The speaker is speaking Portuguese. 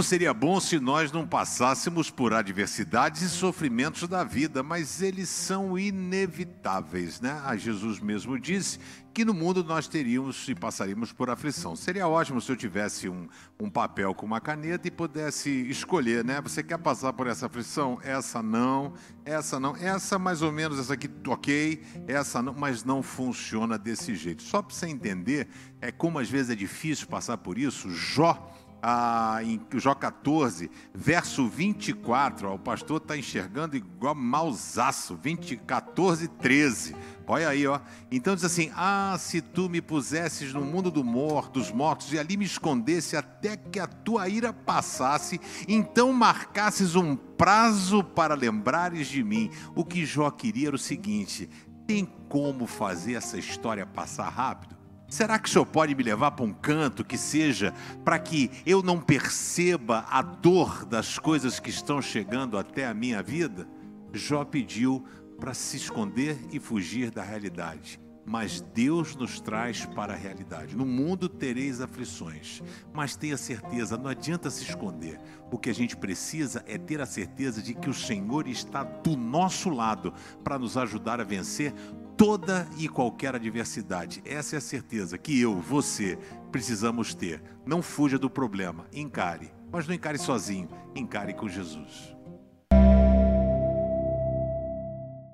Como seria bom se nós não passássemos por adversidades e sofrimentos da vida, mas eles são inevitáveis, né? A Jesus mesmo disse que no mundo nós teríamos e passaríamos por aflição. Seria ótimo se eu tivesse um, um papel com uma caneta e pudesse escolher, né? Você quer passar por essa aflição? Essa não, essa não, essa mais ou menos, essa aqui ok, essa não, mas não funciona desse jeito. Só para você entender, é como às vezes é difícil passar por isso. Jó ah, em Jó 14, verso 24, ó, o pastor está enxergando igual mausaço, 20, 14, 13. Olha aí, ó. Então diz assim: Ah, se tu me pusesses no mundo do dos mortos e ali me escondesse até que a tua ira passasse, então marcasses um prazo para lembrares de mim. O que Jó queria era o seguinte: tem como fazer essa história passar rápido? Será que o Senhor pode me levar para um canto que seja para que eu não perceba a dor das coisas que estão chegando até a minha vida? Jó pediu para se esconder e fugir da realidade. Mas Deus nos traz para a realidade. No mundo tereis aflições, mas tenha certeza, não adianta se esconder. O que a gente precisa é ter a certeza de que o Senhor está do nosso lado para nos ajudar a vencer toda e qualquer adversidade. Essa é a certeza que eu, você, precisamos ter. Não fuja do problema, encare. Mas não encare sozinho, encare com Jesus.